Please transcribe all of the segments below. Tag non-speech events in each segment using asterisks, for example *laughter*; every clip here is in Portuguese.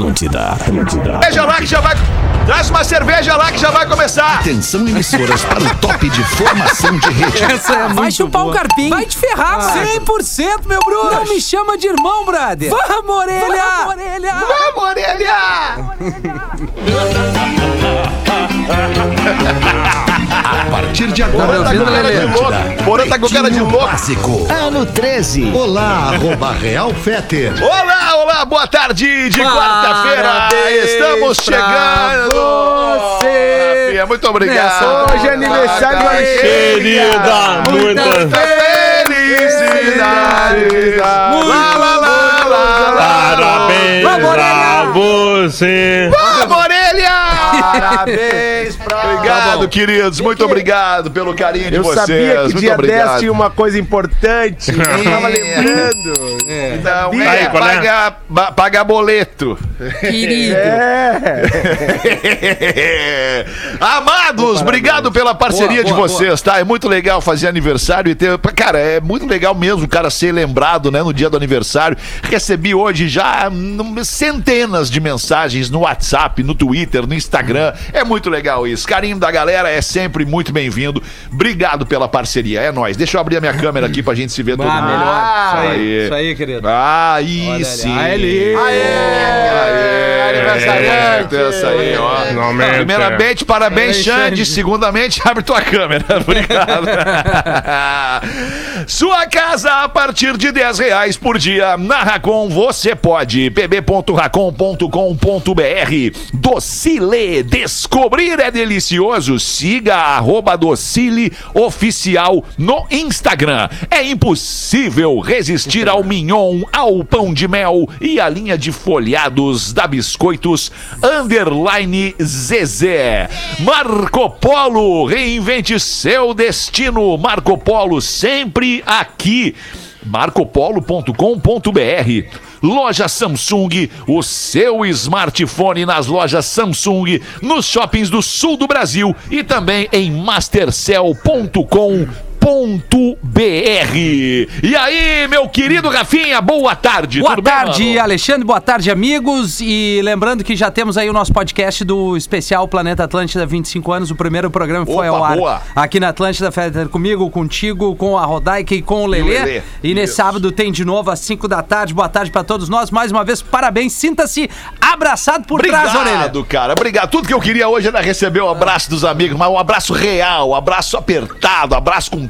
Atlântida, Atlântida. Cerveja lá que já vai. Traz uma cerveja lá que já vai começar. Atenção emissoras para o top de formação de rede. Essa é Vai chupar um carpim. Vai te ferrar, brother. 100%, meu bruxo. Não me chama de irmão, brother. Vamos, orelha. Vamos, orelha. Vamos, orelha! *laughs* A partir de Porã agora, tá com cara de louco. Porã tá com cara de louco. básico. Ano 13. Olá, arroba Real Feter. Olá, olá, boa tarde de quarta-feira. Parabéns Estamos chegando. você. Muito obrigado. Hoje é aniversário Parabéns. Querida, muitas Felicidades. Lá, lá, lá, lá, lá. parabéns Vamos, pra você. Vamos, orelha! Parabéns *laughs* Obrigado, queridos. Muito obrigado pelo carinho de Eu vocês. sabia que Muito dia obrigado. 10 tinha uma coisa importante. *laughs* Eu tava lembrando. Não, Sabia. é, Aí, qual é? paga boleto. Querido. É. *laughs* Amados, obrigado pela parceria Boa, de boa, vocês, tá? É muito legal fazer aniversário e ter. Cara, é muito legal mesmo o cara ser lembrado, né, no dia do aniversário. Recebi hoje já hum, centenas de mensagens no WhatsApp, no Twitter, no Instagram. É muito legal isso. Carinho da galera é sempre muito bem-vindo. Obrigado pela parceria. É nóis. Deixa eu abrir a minha câmera aqui pra gente se ver todo Ah, mundo. melhor. Isso aí, Aí. isso aí, querido. Ah, aí Olha ali. sim. Aí, Aê, aniversariante. Essa aí, ó. Finalmente. Primeiramente, parabéns, É, Xande. Xande. Segundamente, *laughs* abre tua câmera. *laughs* Obrigado. *laughs* Sua casa a partir de 10 reais por dia. Na Racon você pode. pb.racon.com.br Docile. Descobrir é delicioso. Siga arroba Docile Oficial no Instagram. É impossível resistir ao mignon, ao pão de mel e à linha de folhados da Biscoitos Underline Zezé. Marco Polo, reinvente seu destino. Marco Polo sempre aqui. marcopolo.com.br Loja Samsung, o seu smartphone nas lojas Samsung, nos shoppings do sul do Brasil e também em mastercell.com.br. E aí, meu querido Rafinha, boa tarde. Boa tudo bem, tarde, mano? Alexandre. Boa tarde, amigos. E lembrando que já temos aí o nosso podcast do especial Planeta Atlântida 25 anos. O primeiro programa foi Opa, ao ar boa. aqui na Atlântida Fetter comigo, contigo, com a Rodaica e com o Lelê. Lelê, E nesse sábado tem de novo às 5 da tarde. Boa tarde pra todos nós. Mais uma vez, parabéns. Sinta-se abraçado por trás, orelha. Obrigado, cara. Obrigado. Tudo que eu queria hoje era receber o abraço dos amigos, mas um abraço real, um abraço apertado, um abraço com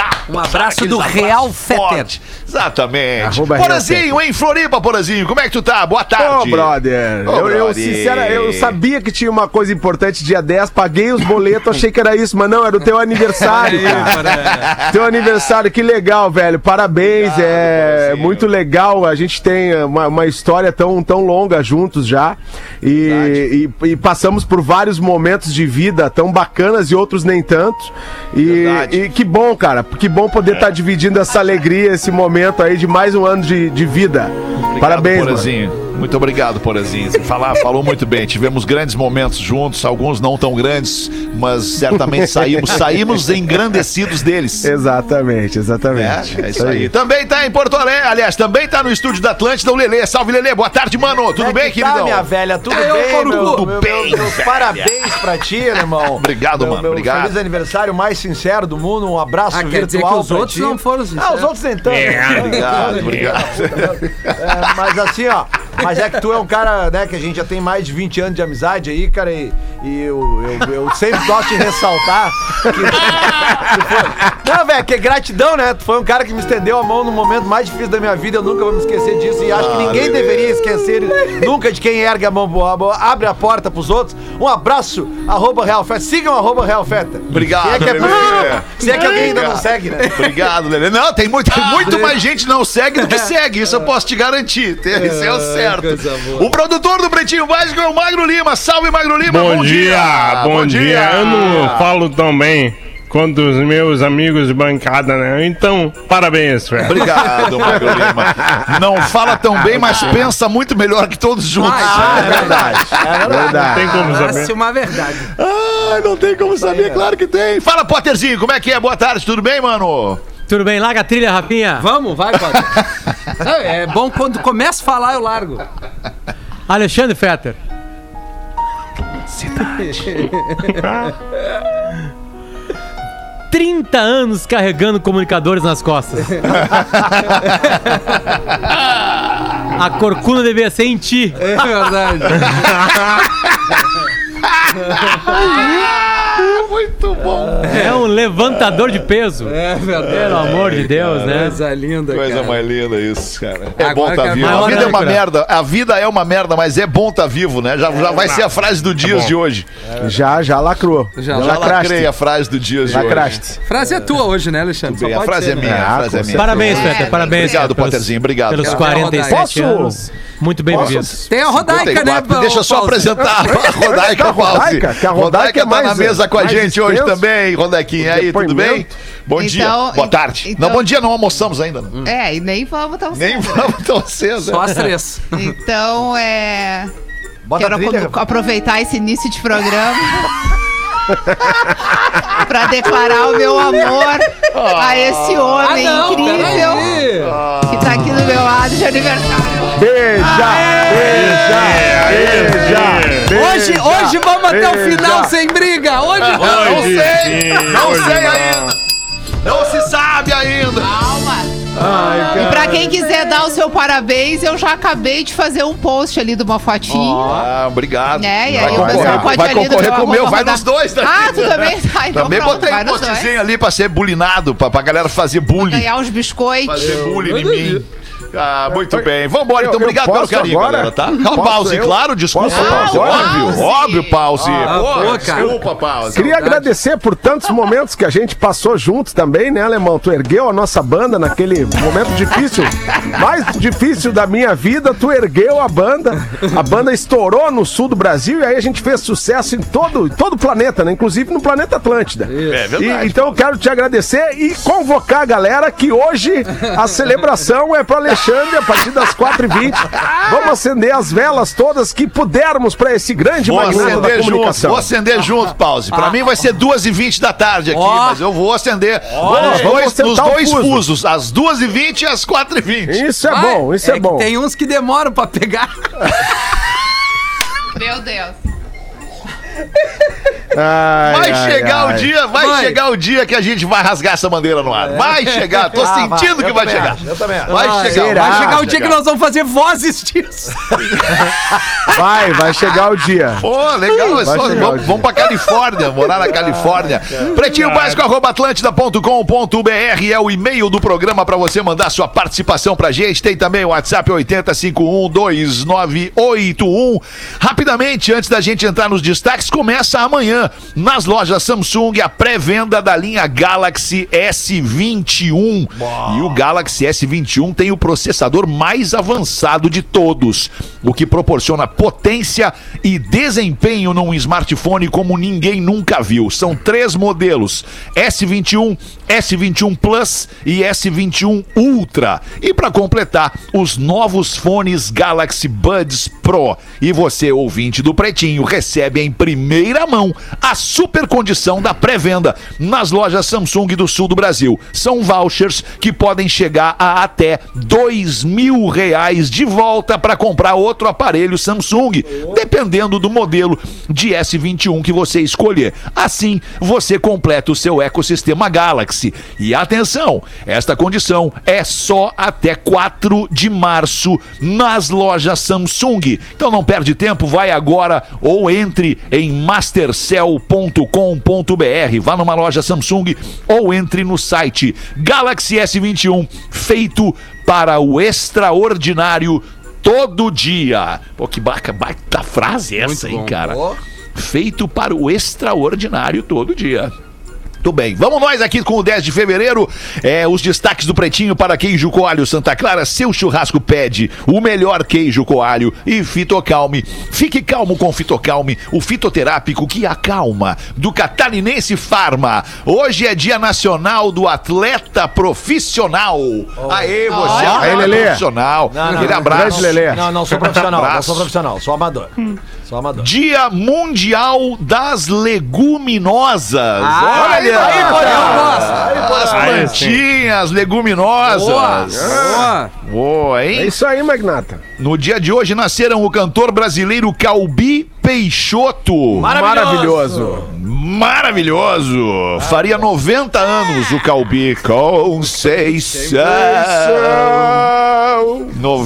taco. Um abraço do Real Fetter. Exatamente. Arroba Real Porazinho, em Floripa, Porazinho, como é que tu tá? Boa Ô, tarde. brother, Ô, eu, eu, brother. sincera, eu sabia que tinha uma coisa importante dia 10, paguei os boletos, achei que era isso, mas não, era o teu *laughs* aniversário, cara. Teu aniversário, que legal, velho. Parabéns, é muito legal. A gente tem uma, uma história tão, tão longa juntos já. E, e- e passamos por vários momentos de vida tão bacanas e outros nem tanto. E, Verdade. e que bom, cara. Que bom poder estar dividindo essa alegria, esse momento aí de mais um ano de, de vida. Obrigado, Parabéns. Muito obrigado, Porazinho. Falar, falou muito bem. Tivemos grandes momentos juntos, alguns não tão grandes, mas certamente *laughs* saímos, saímos engrandecidos deles. Exatamente, exatamente. É, é isso aí. Também tá em Porto Alegre, aliás, também tá no estúdio da Atlântida o Lelê. Salve, Lelê. Boa tarde, mano. Tudo Como é bem, que tá, queridão? minha velha? Tudo ô, bem, meu, Tudo meu, bem, meu, velha. parabéns pra ti, irmão. *laughs* Obrigado, meu, mano, meu obrigado. Feliz aniversário mais sincero do mundo. Um abraço Ah, quer dizer virtual que os pra outros ti. não foram Ah, sinceros. os outros nem tanto. É, *laughs* Obrigado, obrigado. É, mas assim, ó. Mas é que tu é um cara, né, que a gente já tem mais de 20 anos de amizade aí, cara, e, e eu, eu, eu sempre gosto de ressaltar que. que foi- não, velho, que é gratidão, né? Tu foi um cara que me estendeu a mão no momento mais difícil da minha vida, eu nunca vou me esquecer disso. E acho que ninguém deveria esquecer nunca de quem ergue a mão, abre a porta pros outros. Um abraço, arroba Real Feta. Sigam arroba Real Feta. Obrigado, Se é que, é, se é que alguém ainda não segue, né? Obrigado, Lelê. Não, tem muito, muito mais gente não segue do que segue. Isso eu posso te garantir. Isso é o certo. Boa. O produtor do Pretinho Básico é o Magro Lima. Salve, Magro Lima. Bom, dia, bom dia. Eu não falo tão bem quanto os meus amigos de bancada, né? Então, parabéns, velho. Obrigado, Magro Lima. Não fala tão bem, mas pensa muito melhor que todos juntos. Ah, é verdade. Não tem como Parece saber. uma verdade. Ah, não tem como saber, claro que tem. Fala, Potterzinho, como é que é? Boa tarde, tudo bem, mano? Tudo bem? Larga a trilha, Rafinha. Vamos, vai, Padre. Não, *laughs* É bom quando começa a falar, eu largo. Alexandre Fetter. *laughs* Cidade. 30 anos carregando comunicadores nas costas. *laughs* A corcunda devia ser em ti. É verdade. Muito bom. É um levantador de peso. É verdade. Pelo amor de Deus, né? Coisa linda, Coisa cara. mais linda isso, cara. É Agora bom tá que a vivo. A vida é uma merda. A vida é uma merda, mas é bom tá vivo, né? Já, já vai ser a frase do dias de hoje. Já, já lacrou. Já Já, Já lacrei a frase do dias de hoje. Lacraste. Frase é tua hoje, né, Alexandre? Bem, a pode frase é minha, né? a frase é minha. Parabéns, É, Fetter. Parabéns. Obrigado, pelos- Potterzinho, obrigado. Pelos Quero 47 Posso- anos. Muito bem Posso- vividos. Tem a Rodaica, né? 54. Deixa eu só apresentar a Rodaica, que a Rodaica é tá na mesa com a gente hoje extenso. também, Rodequinha. Aí, tudo bem? Bom dia, Então, boa en- tarde. então- Não, bom dia, não almoçamos ainda. né? É, e nem vamos tão Nem cedo. vamos tão cedo. Só as três. Então, é. Bota Quero a trilha. apro- aproveitar esse início de programa *laughs* pra declarar o meu amor a esse homem incrível que tá aqui do meu lado de aniversário. Beija, beija, beija, beija. Hoje, hoje vamos até o final sem briga. Hoje Não Hoje sei, sim, não hoje sei não. ainda. Não se sabe ainda. Calma. E pra quem quiser dar o seu parabéns, eu já acabei de fazer um post ali de uma fotinho. Ah, obrigado. Né? E vai aí o pessoal pode vai concorrer com o meu, vai rodar- nos dois, né? Ah, tu *laughs* também? Então Também pronto, botei vai um postzinho ali pra ser bulinado, pra, pra galera fazer bullying. Ganhar uns biscoitos. Fazer bullying em mim. Ah, muito bem. Vambora, então. Eu- eu Obrigado pelo carinho, agora? galera, tá? Posso Pause, eu? claro, desculpa, Posso? Pause. Óbvio, Pause. óbvio, Pause. Ah, Pô, cara. desculpa, Pause. Queria agradecer por tantos momentos que a gente passou juntos também, né, Alemão? Tu ergueu a nossa banda naquele momento difícil, mais difícil da minha vida, tu ergueu a banda. A banda estourou no sul do Brasil e aí a gente fez sucesso em todo, em todo o planeta, né? Inclusive no planeta Atlântida. É verdade. E, então eu quero te agradecer e convocar a galera que hoje a celebração é para Alexandre a partir das 4h20. *laughs* Vamos acender as velas todas que pudermos para esse grande Vou magnata da acender junto, comunicação. vou acender junto, Pause. Pra mim vai ser 2h20 da tarde aqui, Ó. mas eu vou acender Olha, nos dois, nos dois fuso. fusos, às 2h20 e às 4h20. Isso é Vai. bom, isso é, que bom. Tem uns que demoram pra pegar. Meu Deus. *laughs* Ai, Vai ai, chegar ai. o dia, vai, Vai. chegar o dia que a gente vai rasgar essa bandeira no ar. Vai chegar, tô *laughs* Ah, sentindo vai. que Eu vai chegar. acho, eu também acho. Vai chegar, será? Vai chegar o dia que nós vamos fazer vozes disso. *laughs* Vai, vai chegar o dia. Pô, legal, é Vai só, chegar o vamos, dia. vamos pra Califórnia, morar na Califórnia. Pretinho Básico, arroba atlântida.com.br é o e-mail do programa pra você mandar sua participação pra gente. Tem também o WhatsApp 80512981. Rapidamente, antes da gente entrar nos destaques, começa amanhã nas lojas Samsung a pré-venda da linha Galaxy S21. E o Galaxy S21 tem o processador mais avançado de todos, o que proporciona potência e desempenho num smartphone como ninguém nunca viu. São três modelos: S21, S21 Plus e S21 Ultra. E para completar, os novos fones Galaxy Buds Pro. E você, ouvinte do Pretinho, recebe em primeira mão a super condição da pré-venda nas lojas Samsung do sul do Brasil. São vouchers que podem chegar a até dois mil reais de volta para comprar outro aparelho Samsung, dependendo do modelo de S21 que você escolher. Assim, você completa o seu ecossistema Galaxy. E atenção, esta condição é só até 4 de março nas lojas Samsung. Então não perde tempo, vai agora ou entre em mastercell.com.br, vá numa loja Samsung ou entre no site Galaxy S21, feito para o extraordinário todo dia. Pô, que baita, baita frase essa, hein, cara? Feito para o extraordinário todo dia. Muito bem, vamos nós aqui com o 10 de fevereiro. É, os destaques do Pretinho para queijo coalho Santa Clara. Seu churrasco pede o melhor queijo coalho e Fitocalme. Fique calmo com Fitocalme, o fitoterápico que acalma. Do Catarinense Farma. Hoje é Dia Nacional do Atleta Profissional. Aê, você é um Aê, atleta Lelê. profissional. Não, não, Aquele não, abraço. Não, não sou profissional, não sou profissional, sou amador. Sou amador. Dia Mundial das Leguminosas. Ah, Olha Olha! Aí, Porã. As Aí, plantinhas, leguminosas. Boa. Boa, É hein? isso aí, Magnata. No dia de hoje nasceram o cantor brasileiro Calbi Peixoto. Maravilhoso. Maravilhoso! Faria 90 anos o Calbi Conceição.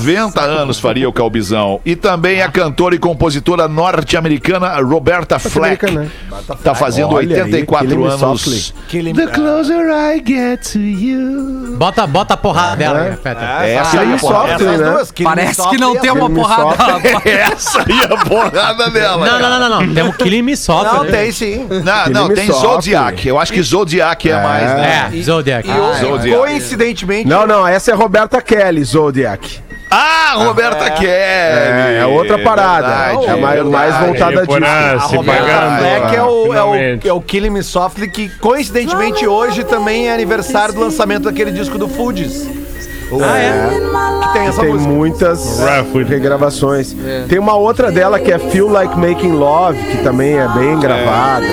90 anos faria o Calbizão. E também a cantora e compositora norte-americana Roberta Fleck. Tá fazendo Olha aí, 84 Killing Me anos. The closer I get to you. Bota, bota a porrada dela, É. né, Feta? Essa aí porrada. Softly, Essas né? duas, Parece que não é tem uma porrada. *laughs* Essa aí a porrada dela. Não, não, não, não. Tem o Killing Me Softly. Não, tem sim. Não, tem. Zodiac. Eu acho que Zodiac é, mais, né? É, Zodiac. E Zodiac. coincidentemente. Não, não, essa é Roberta Kelly, Zodiac. Ah, Roberta Kelly. É, é outra parada. Verdade, é mais, mais voltada disso. A se Roberta pagando. Fleck é o, é, o, é o Killing Me Softly, que coincidentemente hoje também é aniversário do lançamento daquele disco do Fugees. Ah, é? Que tem essa Tem música. muitas Rafa. regravações. Tem uma outra dela que é Feel Like Making Love, que também é bem gravada.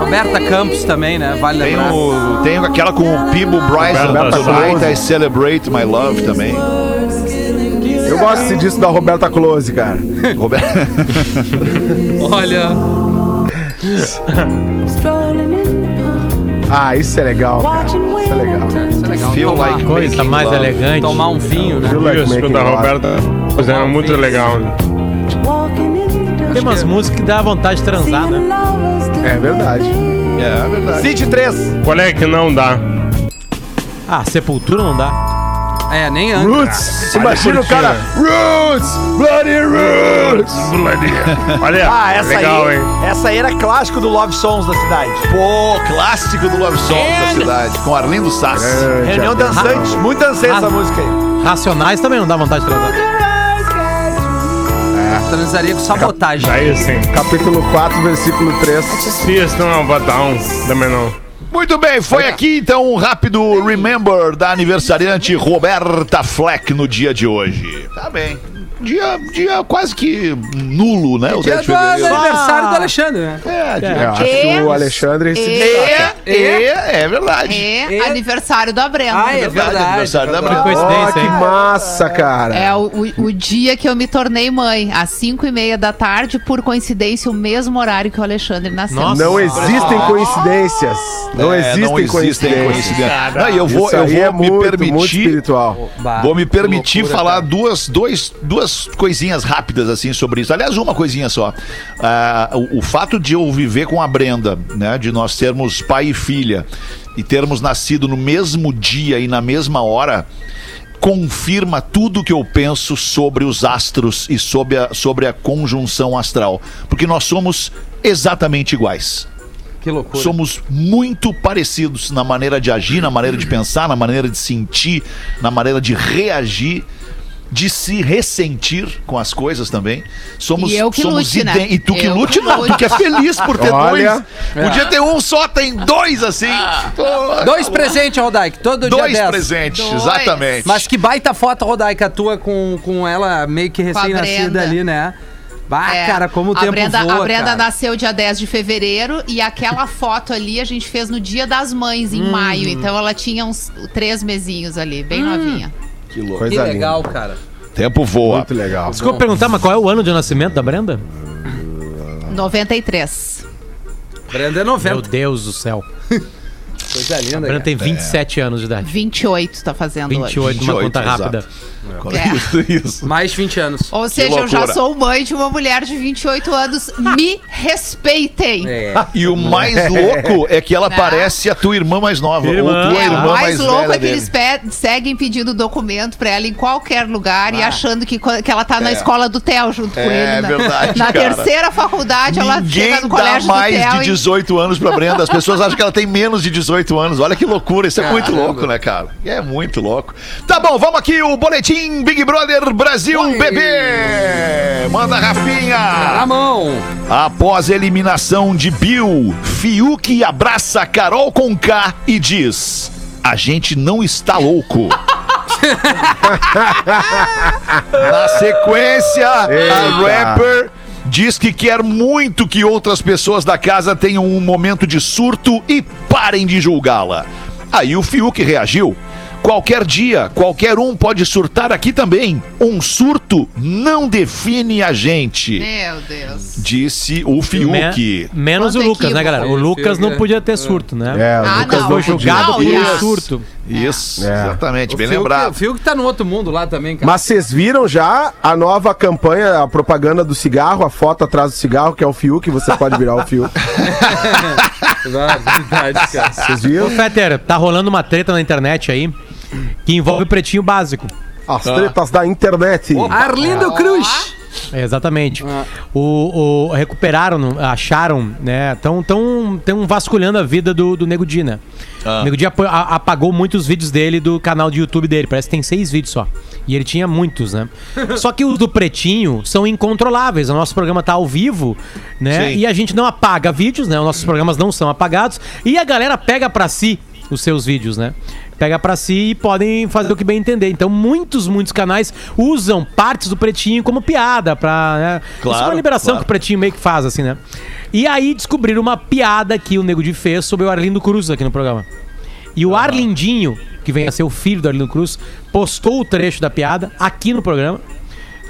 Roberta Campos também, né? Vale Tem, lembrar. o, tem aquela com o Pibo Bryson, Roberta Tonight. I Celebrate My Love também. Eu gosto desse disco da Roberta Close, cara. *laughs* Roberta... Olha. Ah, isso é legal, cara. Isso é legal. Isso é legal. Feel tomar, like Coisa mais love. elegante. tomar um vinho, né? Feel Like Isso, Making da Love. Roberta fizeram muito legal. né? Tem umas músicas que dá vontade de transar, né? É verdade. É, é verdade. City 3. Qual é que não dá? Ah, Sepultura não dá. É, nem antes. Roots! Imagina o cara. Roots! Bloody Roots! Olha, Ah, essa legal, aí. hein? Essa aí era clássico do Love Songs da cidade. Pô, clássico do Love Songs da cidade, com Arlindo Sass. Reunião dançante. Muito dancei essa Ah. música aí. Racionais também não dá vontade de transar. Transaria com sabotagem. Aí sim. Capítulo 4, versículo 3. System of a Down, também não. Muito bem, foi aqui então um rápido remember da aniversariante Roberta Fleck no dia de hoje. Tá bem. Dia, dia quase que nulo, né? O Dia 10 de do fevereiro. aniversário do Alexandre, né? É, dia- Eu acho que o Alexandre se e- destaca. É, é, é verdade. É E- aniversário da Brenda. Ah, é verdade. aniversário da Brenda. Ó, coincidência, que hein? massa, cara. É o, o- o dia que eu me tornei mãe, às 5 e meia da tarde, por coincidência, o mesmo horário que o Alexandre nasceu. Nossa. Não existem coincidências. Não É, existem não existem coincidências. coincidências. Não, e eu vou, Isso eu aí vou é me muito, muito permitir. espiritual. Bah, Vou me permitir loucura, falar cara. duas, dois, duas coisinhas rápidas assim sobre isso. Aliás, uma coisinha só. Ah, o, o fato de eu viver com a Brenda, né? De nós sermos pai e filha e termos nascido no mesmo dia e na mesma hora. Confirma tudo que eu penso sobre os astros e sobre a, sobre a conjunção astral. Porque nós somos exatamente iguais. Que loucura. Somos muito parecidos na maneira de agir, na maneira de pensar, na maneira de sentir, na maneira de reagir, de se ressentir com as coisas também. Somos, E eu que somos lute, né? E tu que Eu lute, que não. Tu que é feliz por ter Olha. dois. Podia ter um só, tem dois assim. Pô, Dois presentes, Rodaica, todo Dois dia 10. presentes, Dois. exatamente. Mas que baita foto, Rodaica, tua com, com ela meio que a recém-nascida ali, né? Bah, É, cara, como o a tempo Brenda, voa, A Brenda cara. nasceu dia 10 de fevereiro e aquela *laughs* foto ali a gente fez no dia das mães, em maio. Então ela tinha uns três mesinhos ali, bem novinha. Que louco. Coisa Que linda. legal, cara. Tempo voa. Muito legal. Desculpa perguntar, mas qual é o ano de nascimento da Brenda? 93. Brenda é Meu 90. Deus do céu. *laughs* Coisa A linda, Brenda cara. tem 27 anos de idade. 28 tá fazendo hoje. 28 numa 28, conta exato. rápida. É. Isso. Mais 20 anos. Ou seja, eu já sou mãe de uma mulher de 28 anos. Me respeitem. É. E o mais *laughs* louco é que ela Né? parece a tua irmã mais nova. Irmã. Ou tua É, irmã o mais, mais louco velha é que dele. eles pe- seguem pedindo documento pra ela em qualquer lugar Ah. e achando que, que ela tá na escola do Theo junto com É ele. Na, verdade, na cara. terceira faculdade, ela Ninguém chega no dá colégio mais do Theo de e 18 anos pra Brenda. As pessoas acham que ela tem menos de 18 anos. Olha que loucura. Isso é muito louco, né, cara? É muito louco. Tá bom, vamos aqui. O boletim Big Brother Brasil Bebê. Manda, Rafinha. Na mão. Após a eliminação de Bill, Fiuk abraça Carol Conká e diz: A gente não está louco. *laughs* Na sequência, a Eita. rapper diz que quer muito que outras pessoas da casa tenham um momento de surto e parem de julgá-la. Aí o Fiuk reagiu. Qualquer dia, qualquer um pode surtar aqui também. Um surto não define a gente. Meu Deus. Disse o Fiuk. Me- menos Quanto o Lucas, né, galera? O Lucas não podia ter surto, né? É, o Ah, Lucas não. Foi julgado por e um surto. Isso, É. exatamente, bem O Fiuk- lembrado. O Fiuk tá no outro mundo lá também, cara. Mas vocês viram já a nova campanha, a propaganda do cigarro, a foto atrás do cigarro, que é o Fiuk, você pode virar o Fiuk. *laughs* Verdade, cara. Vocês Ô, viram? Fetter, tá rolando uma treta na internet aí que envolve o pretinho básico. As tretas da internet. Arlindo Cruz. É, exatamente. O, o- recuperaram, acharam, né? Tão, tão, tão vasculhando a vida do, do Nego Di, né? O Nego Di apagou muitos vídeos dele do canal de YouTube dele. Parece que tem seis vídeos só. E ele tinha muitos, né? *laughs* só que os do Pretinho são incontroláveis. O nosso programa tá ao vivo, né? Sim. E a gente não apaga vídeos, né? Os nossos programas não são apagados. E a galera pega pra si os seus vídeos, né? Pega pra si e podem fazer o que bem entender. Então, muitos, muitos canais usam partes do Pretinho como piada pra, né? Isso é uma Claro, liberação claro. que o Pretinho meio que faz, assim, né? E aí descobriram uma piada que o Nego Di fez sobre o Arlindo Cruz aqui no programa. E o Arlindinho, que vem a ser o filho do Arlindo Cruz, postou o trecho da piada aqui no programa.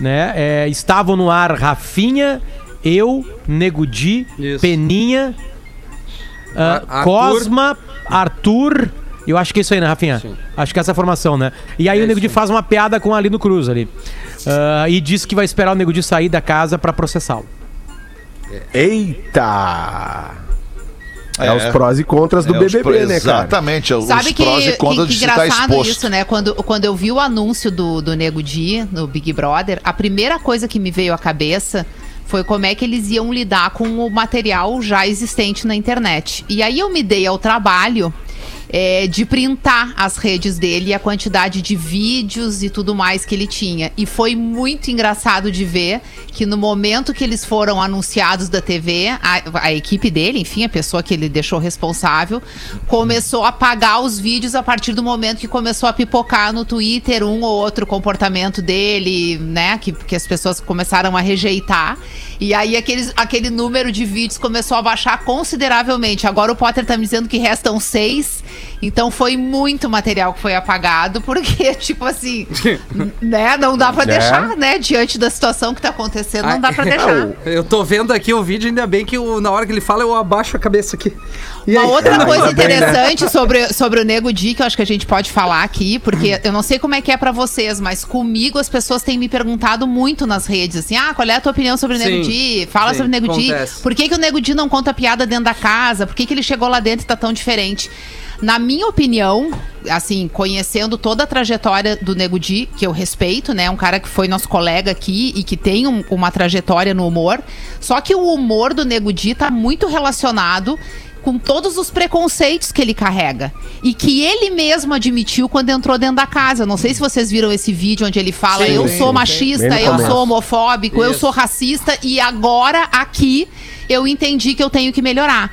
Né? É, estavam no ar Rafinha, eu, Nego Di. Peninha, ah, Arthur. Cosma, Arthur. Eu acho que é isso aí, né, Rafinha? Acho que é essa formação, né? E aí É o Nego aí. faz uma piada com o Arlindo Cruz ali. Ah, e diz que vai esperar o Nego Di sair da casa pra processá-lo. Eita! É, É. os prós e contras do É, BBB, né, cara? Exatamente, os Sabe que, prós e que, contras que de se estar engraçado exposto. isso, né? Quando, quando eu vi o anúncio do, do Nego Di no Big Brother, a primeira coisa que me veio à cabeça foi como é que eles iam lidar com o material já existente na internet. E aí eu me dei ao trabalho é, de printar as redes dele e a quantidade de vídeos e tudo mais que ele tinha. E foi muito engraçado de ver que no momento que eles foram anunciados da TV, a, a equipe dele, enfim, a pessoa que ele deixou responsável, começou a apagar os vídeos a partir do momento que começou a pipocar no Twitter um ou outro comportamento dele, né? Que, que as pessoas começaram a rejeitar. E aí aqueles, aquele número de vídeos começou a baixar consideravelmente. Agora o Potter tá me dizendo que restam seis. Então foi muito material que foi apagado, porque, *laughs* tipo assim, né? Não dá pra deixar, né? Diante da situação que tá acontecendo, não dá pra *laughs* deixar. Eu tô vendo aqui o vídeo, ainda bem que eu- na hora que ele fala, eu abaixo a cabeça aqui. E Uma aí? outra coisa Ainda bem, né? interessante sobre, sobre o Nego Di, que eu acho que a gente pode falar aqui, porque eu não sei como é que é pra vocês, mas comigo as pessoas têm me perguntado muito nas redes, assim, ah, qual é a tua opinião sobre o Nego Sim, Di? Fala sim, sobre o Nego Di. Por que, que o Nego Di não conta piada dentro da casa? Por que, que ele chegou lá dentro e tá tão diferente? Na minha opinião, assim, conhecendo toda a trajetória do Nego Di, que eu respeito, né? Um cara que foi nosso colega aqui e que tem um- uma trajetória no humor. Só que o humor do Nego Di tá muito relacionado com todos os preconceitos que ele carrega. E que ele mesmo admitiu quando entrou dentro da casa. Não sei se vocês viram esse vídeo onde ele fala: Sim, eu sou machista, eu sou homofóbico, eu Isso. sou racista, e agora aqui eu entendi que eu tenho que melhorar.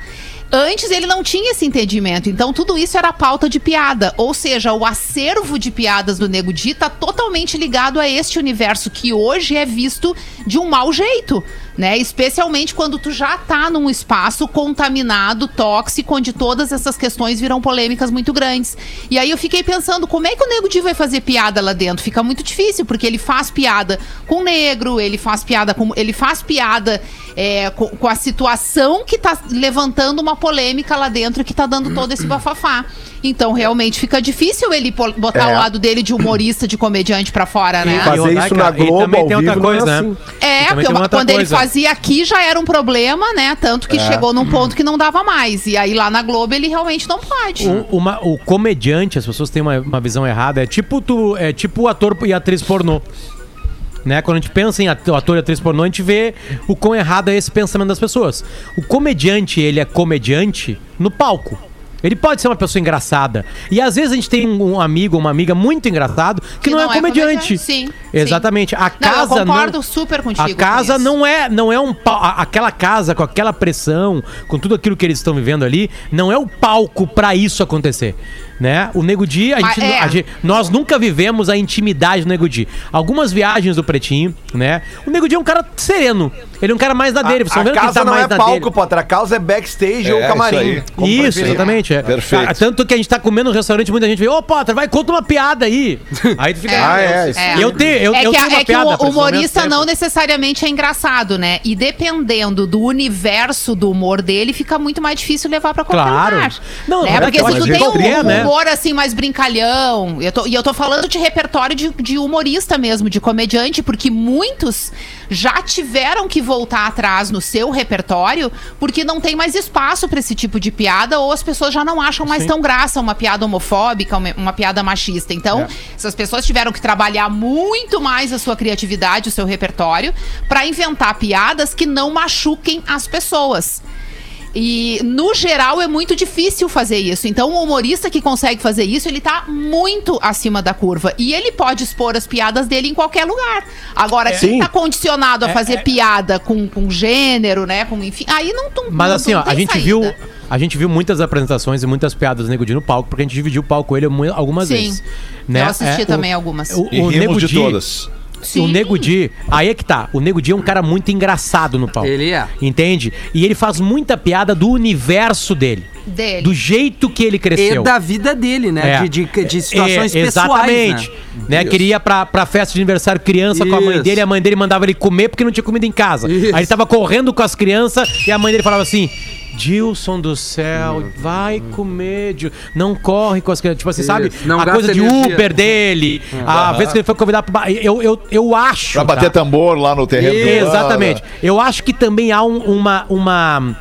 Antes ele não tinha esse entendimento, então tudo isso era pauta de piada. Ou seja, o acervo de piadas do Nego Di tá totalmente ligado a este universo que hoje é visto de um mau jeito, né? Especialmente quando tu já tá num espaço contaminado, tóxico, onde todas essas questões viram polêmicas muito grandes. E aí eu fiquei pensando, como é que o Nego Di vai fazer piada lá dentro? Fica muito difícil, porque ele faz piada com negro, ele faz piada com. Ele faz piada é, com, com a situação que tá levantando uma polêmica lá dentro que tá dando todo esse bafafá. Então, realmente, fica difícil ele botar É. o lado dele de humorista, de comediante pra fora, né? Fazer E, isso Rodaica, na e Globo, também ao tem outra é coisa, assim. né? É, porque uma- quando ele coisa. fazia aqui já era um problema, né? Tanto que chegou num ponto que não dava mais. E aí lá na Globo ele realmente não pode. O, uma- o comediante, as pessoas têm uma, uma visão errada, é tipo tu, é tipo o ator e atriz pornô. Né? Quando a gente pensa em ator, ator e atriz pornô, a gente vê o quão errado é esse pensamento das pessoas. O comediante, ele é comediante no palco. Ele pode ser uma pessoa engraçada. E às vezes a gente tem um amigo, uma amiga muito engraçado que, não, é comediante. Sim. Exatamente. A Não, eu casa concordo não, super contigo A com casa isso. não é, não é um a- aquela casa com aquela pressão, com tudo aquilo que eles estão vivendo ali, não é o palco pra isso acontecer. Né? O Nego Di, a Mas gente, é. a gente- nós nunca vivemos a intimidade do Nego Di. Algumas viagens do Pretinho, né? O Nego Di é um cara sereno. Ele é um cara mais na dele. Vocês a estão vendo que tá não mais é na palco. Potter. A casa é backstage ou É, camarim. isso Isso, exatamente. É. Perfeito. Ah, Tanto que a gente tá comendo no restaurante, muita gente vê, ô Potter, vai, conta uma piada aí. Aí tu fica. Ah, é, isso. Eu tenho, eu, é eu que, tenho a- uma é que piada. o humorista momento não necessariamente é engraçado, né? E dependendo do universo do humor dele, fica muito mais difícil levar pra qualquer Claro. lugar. Não, né? é Porque que eu se tu tem um, um né? Humor assim mais brincalhão, eu tô- e eu tô falando de repertório de, de humorista mesmo, de comediante, porque muitos já tiveram que voltar atrás no seu repertório porque não tem mais espaço pra esse tipo de piada ou as pessoas já não acham mais Sim. tão graça uma piada homofóbica, uma, uma piada machista. Então, É. essas pessoas tiveram que trabalhar muito mais a sua criatividade, o seu repertório, pra inventar piadas que não machuquem as pessoas. E, no geral, é muito difícil fazer isso. Então, o humorista que consegue fazer isso, ele tá muito acima da curva. E ele pode expor as piadas dele em qualquer lugar. Agora, quem Sim. tá condicionado a fazer piada com, com gênero, né? Com, enfim, aí não, não Mas não- assim, não ó, a gente saída. viu. A gente viu muitas apresentações e muitas piadas do Nego Di no palco, porque a gente dividiu o palco com ele algumas Sim. vezes. Né? Eu assisti É, também o- algumas. O, E o rimos Nego de Di- todas. Sim. O Nego Di, aí é que tá. O Nego Di é um cara muito engraçado no palco. Ele é. Entende? E ele faz muita piada do universo dele. Dele. Do jeito que ele cresceu. E da vida dele, né? É. De, de, de situações É, pessoais, Exatamente. né? Né? Queria pra, pra festa de aniversário criança com a mãe Isso. dele, a mãe dele mandava ele comer porque não tinha comida em casa. Isso. Aí ele tava correndo com as crianças e a mãe dele falava assim. Dilson do céu, vai comer, Dil- não corre com as crianças. Tipo assim, sabe? Isso. Não a coisa de energia. Uber dele, a vez que ele foi convidado pra. Eu, eu, eu acho. Pra bater tá? tambor lá no terreno. do- Exatamente. Eu acho que também há um- uma, uma,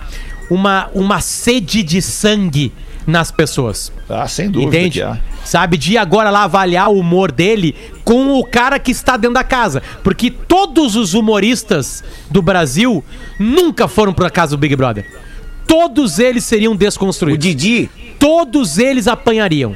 uma, uma sede de sangue nas pessoas. Ah, sem dúvida Entende? há. Sabe, de agora lá avaliar o humor dele com o cara que está dentro da casa. Porque todos os humoristas do Brasil nunca foram pra casa do Big Brother. Todos eles seriam desconstruídos. Didi. Todos eles apanhariam.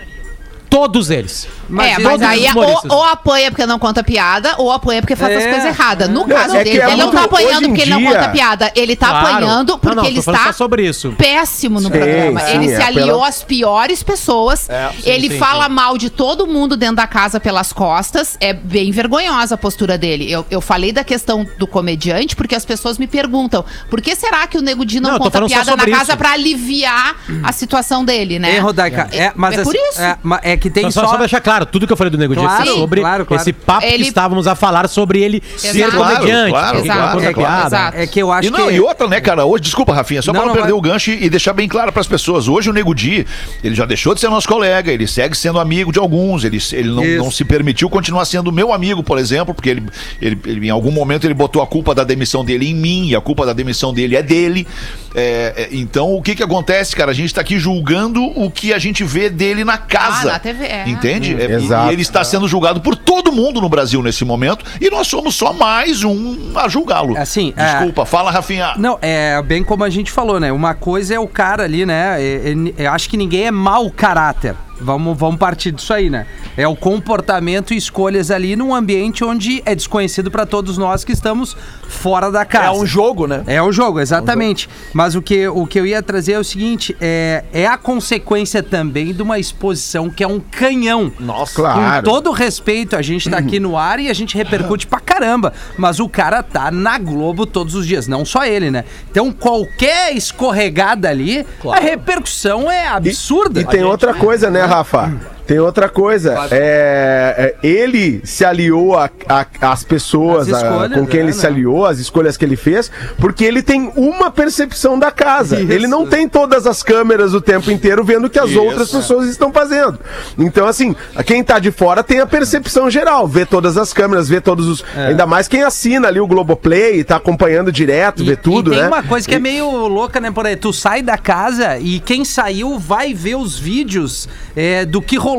Todos eles. Mas é, ele- mas todos aí é ou, ou apanha porque não conta piada, ou apanha porque faz as É. coisas erradas. No Não, caso é dele, é ele não tá apanhando porque ele não dia- conta piada. Ele tá Claro. apanhando Não, porque não, ele tô falando está sobre isso. péssimo no Sim, programa. sim, ele se é aliou pela- às piores pessoas. ele sim, fala mal de todo mundo dentro da casa pelas costas. É bem vergonhosa a postura dele. Eu, eu falei da questão do comediante porque as pessoas me perguntam por que será que o Nego Di não, Não, conta piada na sobre casa isso. pra aliviar a situação dele, né? É, Rodaica. É, mas é por assim, isso. É, é que tem Só, só... só, deixar claro, tudo que eu falei do Nego Claro, foi sobre claro, claro. esse papo que Ele- estávamos a falar sobre ele ser Exato. comediante. Claro, claro, ele conta claro. É que eu acho E não, que... e outra, né, cara? Hoje, desculpa, Rafinha, só Não, pra não não, perder vai. o gancho e deixar bem claro pras pessoas. Hoje o Nego Di, ele já deixou de ser nosso colega, ele segue sendo amigo de alguns, ele, ele não, não se permitiu continuar sendo meu amigo, por exemplo, porque ele, ele, ele, em algum momento ele botou a culpa da demissão dele em mim, e a culpa da demissão dele é dele. É, é, então, o que que acontece, cara? A gente tá aqui julgando o que a gente vê dele na casa. Ah, na TV, é. Entende? É, e- exato. E ele está sendo julgado por todo mundo no Brasil nesse momento, e nós somos só mais um a julgá-lo. Assim, é- Desculpa, fala, Rafinha. Não, é bem como a gente falou, né? Uma coisa é o cara ali, né? É- é- Eu acho que ninguém é mau caráter. Vamos, vamos partir disso aí, né? É o comportamento e escolhas ali num ambiente onde é desconhecido pra todos nós que estamos fora da casa. É um jogo, né? É o jogo, exatamente. Mas o que, o que eu ia trazer é o seguinte: é, é a consequência também de uma exposição que é um canhão. Nossa. Claro. Com todo respeito, a gente tá aqui no ar e a gente repercute pra caramba. Mas o cara tá na Globo todos os dias, não só ele, né? Então qualquer escorregada ali, a repercussão é absurda. E tem outra coisa, né, Rafa? Tem outra coisa. É, é, ele se aliou a- a- às pessoas As a- escolhas, com quem é, ele né? se aliou, as escolhas que ele fez, porque ele tem uma percepção da casa. Isso. Ele não tem todas as câmeras o tempo inteiro vendo o que as Isso. outras pessoas estão fazendo. Então, assim, quem tá de fora tem a percepção geral, vê todas as câmeras, vê todos os. É. Ainda mais quem assina ali o Globoplay, tá acompanhando direto, vê tudo, e tem né? uma coisa que é meio louca, né? Por aí, tu sai da casa e quem saiu vai ver os vídeos é, do que rolou.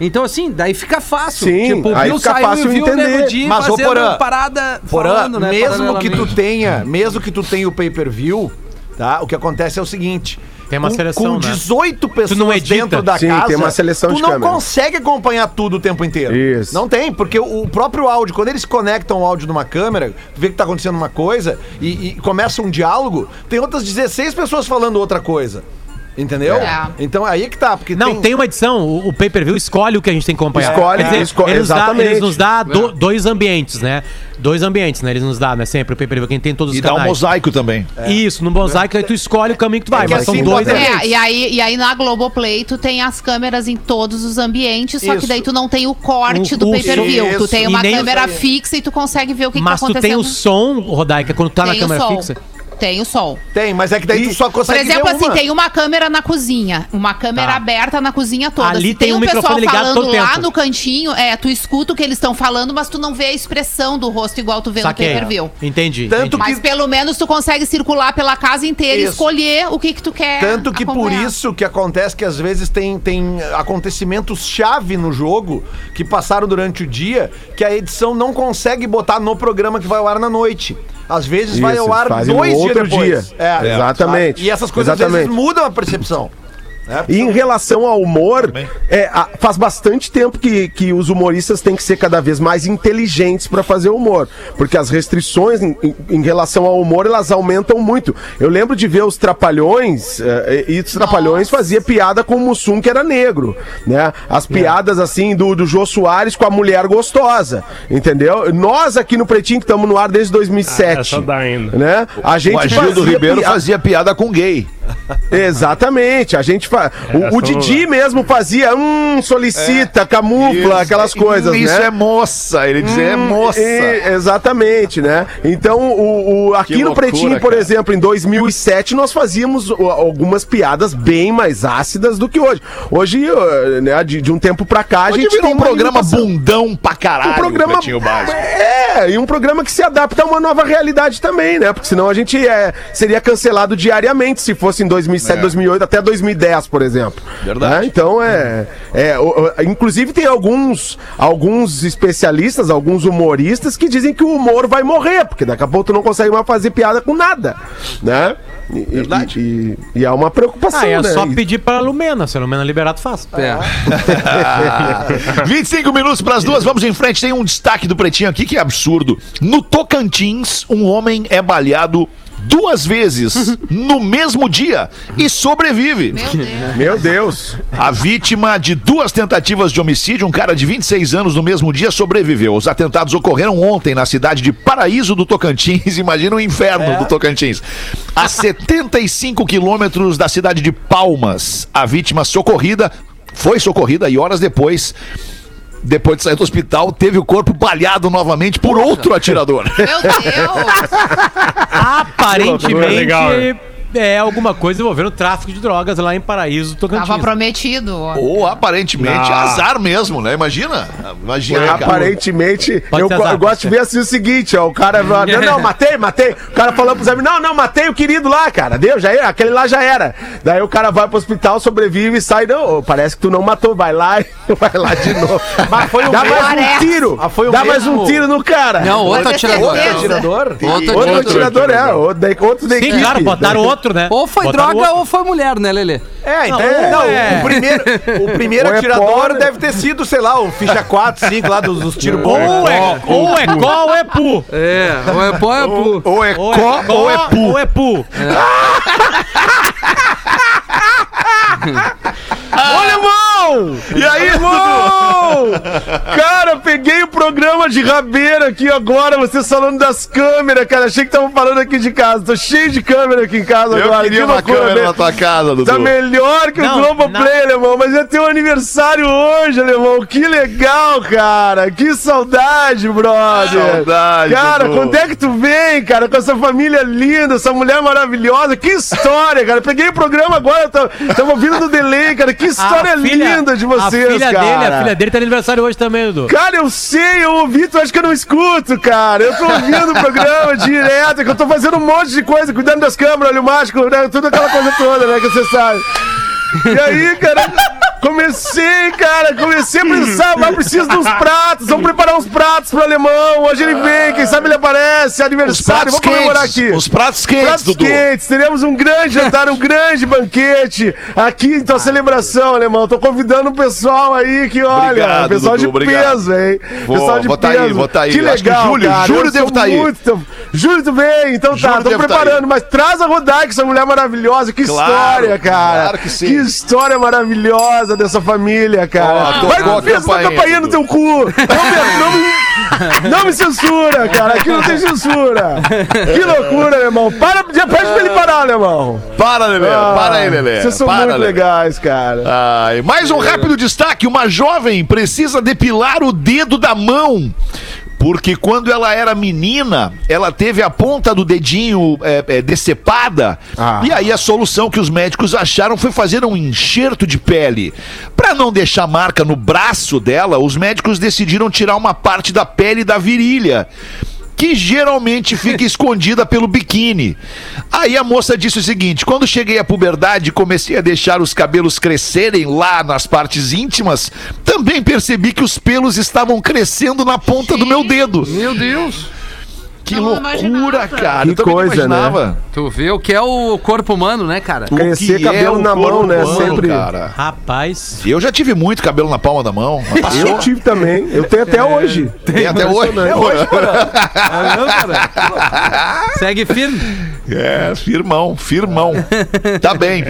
Então, assim, daí fica fácil. Sim, tipo, aí Bill fica saiu fácil e viu entender. o Nego Di Mas, ô, Porã, parada Porã, falando, né? mesmo que tu tenha, mesmo que tu tenha o pay-per-view, tá? O que acontece é o seguinte. Tem uma com, seleção, Com né? 18 pessoas não edita? dentro da Sim, casa, tem uma seleção tu de não câmeras. consegue acompanhar tudo o tempo inteiro. Isso. Não tem, porque o o próprio áudio, quando eles conectam o áudio numa câmera, tu vê que tá acontecendo uma coisa e, e começa um diálogo, tem outras 16 pessoas falando outra coisa. Entendeu? É. Então aí que tá, porque Não, tem... uma edição, o, o pay-per-view escolhe o que a gente tem que acompanhar. Escolhe, dizer, esco- ele nos dá, exatamente. eles nos dá do- dois ambientes, né? Dois ambientes, né? Eles nos dá, né? Sempre o pay-per-view, quem tem todos os E dá um canais. mosaico também. Isso, no mosaico aí tu escolhe o caminho que tu vai, que mas são assim, dois bota- ambientes. É, e aí, e aí na Globoplay tu tem as câmeras em todos os ambientes, só Isso. que daí tu não tem o corte O- do pay-per-view. Tu tem E uma câmera fixa e tu consegue ver o que, que tá Mas tu acontecendo. tem o som, Rodaica, quando tu tá na Tem o câmera fixa. Tem o som. Tem, mas é que daí tu só Por consegue exemplo, ver assim, uma. tem uma câmera na cozinha, uma câmera Tá. aberta na cozinha toda. Ali Se tem tem um um pessoal falando lá tempo. no cantinho, é, tu escuta o que eles estão falando, mas tu não vê a expressão do rosto igual tu vê Saquei. no pay-per-view. Entendi. Tanto entendi. Mas pelo menos tu consegue circular pela casa inteira e Isso. escolher o que que tu quer Tanto que por acompanhar. isso que acontece que às vezes tem, tem acontecimentos-chave no jogo que passaram durante o dia que a edição não consegue botar no programa que vai ao ar na noite. Às vezes vai Isso, ao ar dois dias outro depois. dia. É, Exatamente. sabe? E essas coisas às vezes Exatamente. mudam a percepção. Né? E em relação ao humor, é, a- faz bastante tempo que, que os humoristas têm que ser cada vez mais inteligentes para fazer humor. Porque as restrições em, em- em relação ao humor, elas aumentam muito. Eu lembro de ver os Trapalhões, é, e os Trapalhões fazia piada com o Mussum, que era negro. Né? As piadas, assim, do, do Jô Soares com a mulher gostosa. Entendeu? Nós aqui no Pretinho, que estamos no ar desde 2007. Ah, essa dá ainda. Né? A gente O Agildo fazia Ribeiro pia- fazia piada com gay. Exatamente, a gente faz. O, o Essa Didi mesmo fazia, hum, solicita, camufla, aquelas coisas, Isso né? é moça. Ele dizia é Hum, moça. e- exatamente, né? Então, o, o- aqui Que no loucura, Pretinho, por cara. exemplo, em 2007, nós fazíamos o- algumas piadas bem mais ácidas do que hoje. Hoje, eh, né, de, de um tempo pra cá, a Hoje gente virou tem um programa bundão pra caralho. Um programa. Pretinho Básico. É, e um programa que se adapta a uma nova realidade também, né? Porque senão a gente é, seria cancelado diariamente se fosse em 2007, É. 2008, até 2010, por exemplo. Verdade. Né? Então é. é inclusive tem alguns, alguns especialistas, alguns humoristas que dizem que o humor vai morrer, porque daqui a pouco tu não consegue mais fazer piada com nada. Né? E, Verdade. E, e- e é uma preocupação. Ah, é né? só pedir pra Lumena. Se a Lumena liberar, tu faz. É. 25 *laughs* minutos para as duas, vamos em frente. Tem um destaque do Pretinho aqui que é absurdo. No Tocantins, um homem é baleado duas vezes *laughs* no mesmo dia e sobrevive. Meu Deus. Meu Deus. A vítima de duas tentativas de homicídio, um cara de 26 anos no mesmo dia, sobreviveu. Os atentados ocorreram ontem na cidade de Paraíso do Tocantins. *laughs* Imagina o inferno do Tocantins. A 75 quilômetros da cidade de Palmas. A vítima socorrida foi socorrida e horas depois. Depois de sair do hospital, teve o corpo baleado novamente por outro atirador. Meu Deus. *laughs* Aparentemente Legal? É alguma coisa envolvendo tráfico de drogas lá em Paraíso, Tocantins. Tava prometido. Ou aparentemente Ah. azar mesmo, né? Imagina. Imagina. Cara. aparentemente, Pode eu, ser go- azar, eu gosto pode de ver assim o seguinte, ó, o cara *laughs* vai, não, não, matei, matei. O cara falando pros amigos, não, não, matei o querido lá, cara. Deu, já era, aquele lá já era. Daí o cara vai pro hospital, sobrevive e sai, não, ô, parece que tu não matou, vai lá e *laughs* vai lá de novo. Mas foi o Dá mais um Parece. tiro, Ah, foi o dá mais mesmo- um tiro no cara. Não, outro Pode ter atirador. certeza. atirador? Outro Outro atirador. atirador, é, outro da, outro da Sim, equipe. claro, botaram outro, *laughs* né? Ou foi Botaram droga outro. ou foi mulher, né, Lelê? É, então. Não, Não, é. o primeiro, o primeiro Ou é atirador deve ter sido, sei lá, o ficha 4, 5 lá dos, dos tiros bons. Ou é, ou é có ou é pu. É, ou é pó ou é pu. Ou é Ou có ou é pu. Ou é pu. *laughs* Olha, irmão! E aí, Irmão! Cara, peguei o programa de rabeira aqui agora, vocês falando das câmeras, cara. Achei que estavam falando aqui de casa. Tô cheio de câmera aqui em casa Eu agora. queria que uma câmera né? na tua casa, Dudu. Tá melhor que Não, o Globoplay, alemão. Mas é teu aniversário hoje, alemão. Que legal, cara. Que saudade, brother. Saudade, Cara, Dudu. quando é que tu vem, cara, com essa família linda, essa mulher maravilhosa? Que história, cara. Peguei o programa agora, tava ouvindo do delay, cara. Que história A filha- linda de vocês, A filha cara. dele, a filha dele tá aniversário hoje também, Dudu. Cara, eu sei, eu ouvi, tu acha que eu não escuto, cara. Eu tô ouvindo o programa *laughs* direto, que eu tô fazendo um monte de coisa, cuidando das câmeras, olho mágico, né? Tudo aquela coisa toda, né? Que você sabe. E aí, cara. Comecei, cara, comecei a pensar, mas preciso dos pratos, vamos preparar uns pratos pro alemão. Hoje ele vem, quem sabe ele aparece, aniversário, vamos comemorar aqui. Os pratos quentes, Pratos Dudu. quentes, teremos um grande jantar, um grande banquete aqui em tua celebração, alemão. Tô convidando o pessoal aí que, olha, Obrigado, pessoal Dudu, de obrigado. peso, hein? Vou- pessoal de vou tá peso. aí, vou tá aí. Que Acho que legal, Júlio- cara. Júlio Eu deve sou tá aí. Júlio, vem, então Júlio tá, tô tá preparando, aí. mas traz a Rodaica, essa mulher maravilhosa. Que Claro, história, cara. claro que sim. Que história maravilhosa dessa família, cara. Ó, Vai com a peso da campainha, campainha no teu cu. Não me, não me- não me censura, cara. Aqui não tem censura. Que loucura, alemão. Para, já pede pra ele parar, alemão. Para, Lelê. Ah, para aí, Lelê. Vocês são para, muito Lelê. legais, cara. Ai, mais um rápido destaque: uma jovem precisa depilar o dedo da mão. Porque quando ela era menina, ela teve a ponta do dedinho é, é, decepada. Ah. E aí a solução que os médicos acharam foi fazer um enxerto de pele. Para não deixar marca no braço dela, os médicos decidiram tirar uma parte da pele da virilha que geralmente fica *laughs* escondida pelo biquíni. Aí a moça disse o seguinte: quando cheguei à puberdade e comecei a deixar os cabelos crescerem lá nas partes íntimas, também percebi que os pelos estavam crescendo na ponta do meu dedo. Meu Deus. Que Não loucura, cara. Que coisa, né? Tu vê o que é o corpo humano, né, cara? O Crescer que cabelo o na mão, né? humano, Sempre. Cara. Rapaz. Eu já tive muito cabelo na palma da mão. *laughs* Eu tive também. Eu tenho até hoje. Tem até hoje. Impressionante. É hoje. Cara. *laughs* Segue firme. É, firmão, firmão. Tá bem.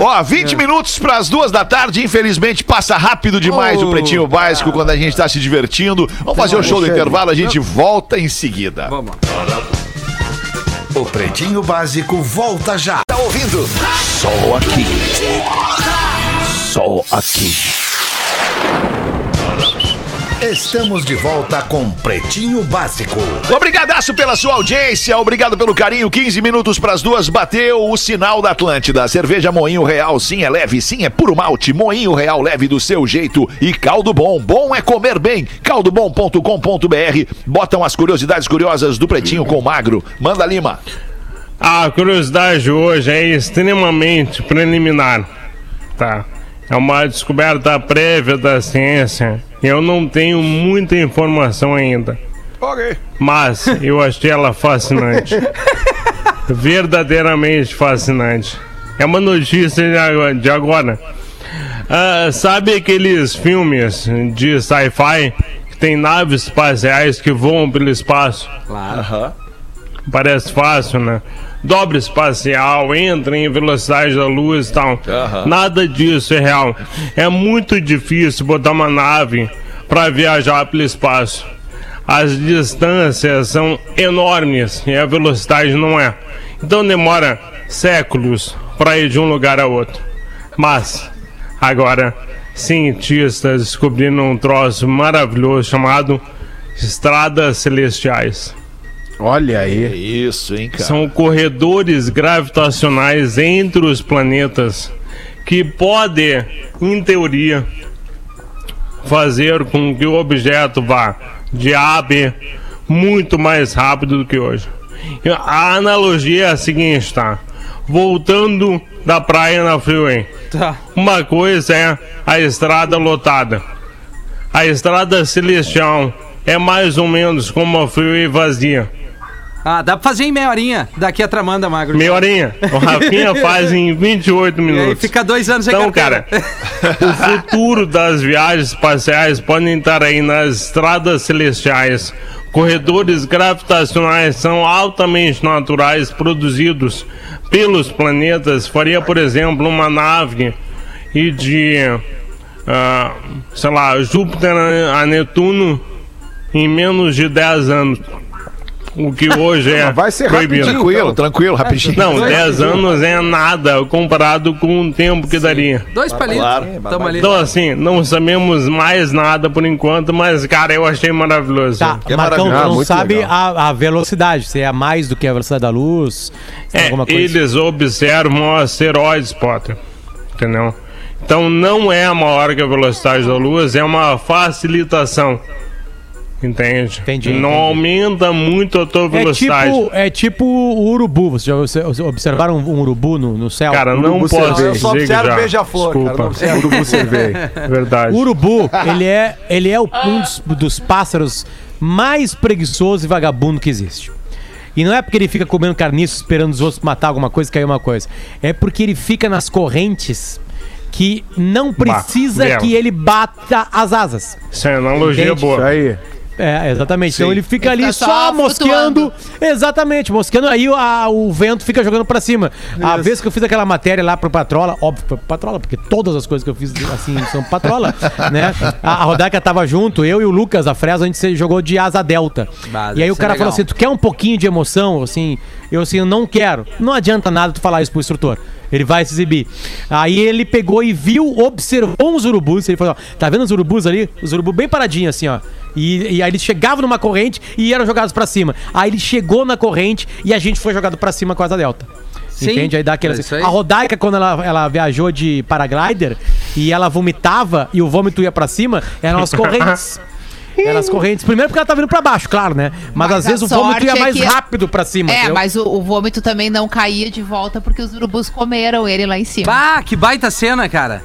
Ó, 20 minutos para as duas da tarde. Infelizmente passa rápido demais Oh. o Pretinho Básico quando a gente tá se divertindo. Vamos fazer o show do intervalo, a gente volta em seguida. Vamos. O Pretinho Básico volta já. Tá ouvindo? Só aqui. Só aqui. Estamos de volta com Pretinho Básico. Obrigadaço pela sua audiência, obrigado pelo carinho. 15 minutos para as duas, bateu o sinal da Atlântida. Cerveja Moinho Real, sim é leve, sim é puro malte. Moinho Real leve do seu jeito. E caldo bom, bom é comer bem. Caldobom.com.br. Botam as curiosidades curiosas do Pretinho com Magro. Manda Lima. A curiosidade hoje é extremamente preliminar, tá? É uma descoberta prévia da ciência. Eu não tenho muita informação ainda, Ok. mas eu achei ela fascinante. *laughs* Verdadeiramente fascinante. É uma notícia de agora. Ah, sabe aqueles filmes de sci-fi que tem naves espaciais que voam pelo espaço? Parece fácil, né? Dobra espacial, entra em velocidade da luz e tal. Nada disso é real. É muito difícil botar uma nave para viajar pelo espaço. As distâncias são enormes e a velocidade não é. Então demora séculos para ir de um lugar a outro. Mas agora cientistas descobriram um troço maravilhoso chamado estradas celestiais. Olha aí. Isso, hein, cara. São corredores gravitacionais entre os planetas que podem, em teoria, fazer com que o objeto vá de A a B muito mais rápido do que hoje. A analogia é a seguinte, tá? Voltando da praia na freeway. Tá. Uma coisa é a estrada lotada. A estrada celestial é mais ou menos como a freeway vazia. Ah, dá pra fazer em meia horinha. Daqui a Tramanda, Magro. Meia horinha. O Rafinha *laughs* faz em 28 E aí minutos. fica dois anos Então, cara, o futuro das viagens espaciais podem estar aí nas estradas celestiais. Corredores gravitacionais são altamente naturais, produzidos pelos planetas. Faria, por exemplo, uma nave e de, ah, sei lá, Júpiter a Netuno em menos de 10 anos. O que hoje é Vai ser proibido. rapidinho. Tranquilo, tranquilo, rapidinho. Não, 10 anos é nada comparado com o tempo que daria. Dois palitos. Claro. Então, assim, não sabemos mais nada por enquanto, mas, cara, eu achei maravilhoso. Tá, Que Marcão, tu maravilhoso. não Ah, sabe a, a velocidade, se é mais do que a velocidade da luz, É, coisa. eles observam asteroides, Potter. Entendeu? Então, não é maior que a velocidade da luz, é uma facilitação. Entende? Entendi, Não entendi. aumenta muito a tua É velocidade. tipo, é tipo o urubu. Vocês já observaram um, urubu no, no céu? Cara, não Urubu posso cerveja. Eu só observo beija-flor, cara, Desculpa. não observo. Urubu cerveja. *laughs* Verdade. O urubu, ele é, ele é um dos, dos pássaros mais preguiçosos e vagabundo que existe. E não é porque ele fica comendo carniça esperando os outros matar alguma coisa, cair uma coisa. É porque ele fica nas correntes que não precisa que ele bata as asas. Isso é analogia Entende? boa. Isso aí. É, exatamente. Então ele fica Ele ali fica só, só mosqueando. Exatamente, mosqueando. Aí o- a- o vento fica jogando pra cima. A vez que eu fiz aquela matéria lá pro Patrola, óbvio, pro Patrola, porque todas as coisas que eu fiz assim são Patrola, *laughs* né? A, a Rodaica tava junto, eu e o Lucas, a Fresa, a gente se jogou de asa delta. Bah, e aí o cara falou assim: tu quer um pouquinho de emoção? Assim, eu assim, eu não quero. Não adianta nada tu falar isso pro instrutor. Ele vai se exibir. Aí ele pegou e viu, observou uns urubus. Ele falou: ó, tá vendo os urubus ali? Os urubus bem paradinhos assim, ó. E, e aí eles chegavam numa corrente e eram jogados pra cima. Aí ele chegou na corrente e a gente foi jogado pra cima com a asa delta. Sim, Entende? Aí dá aquela. é. A Rodaica, quando ela, ela viajou de paraglider e ela vomitava e o vômito ia pra cima, eram as *laughs* correntes. Eram as correntes. Primeiro porque ela tá vindo pra baixo, claro, né? Mas, Mas às vezes o vômito ia é mais que- rápido pra cima. É, entendeu? mas o, o vômito também não caía de volta porque os urubus comeram ele lá em cima. Bah, que baita cena, cara.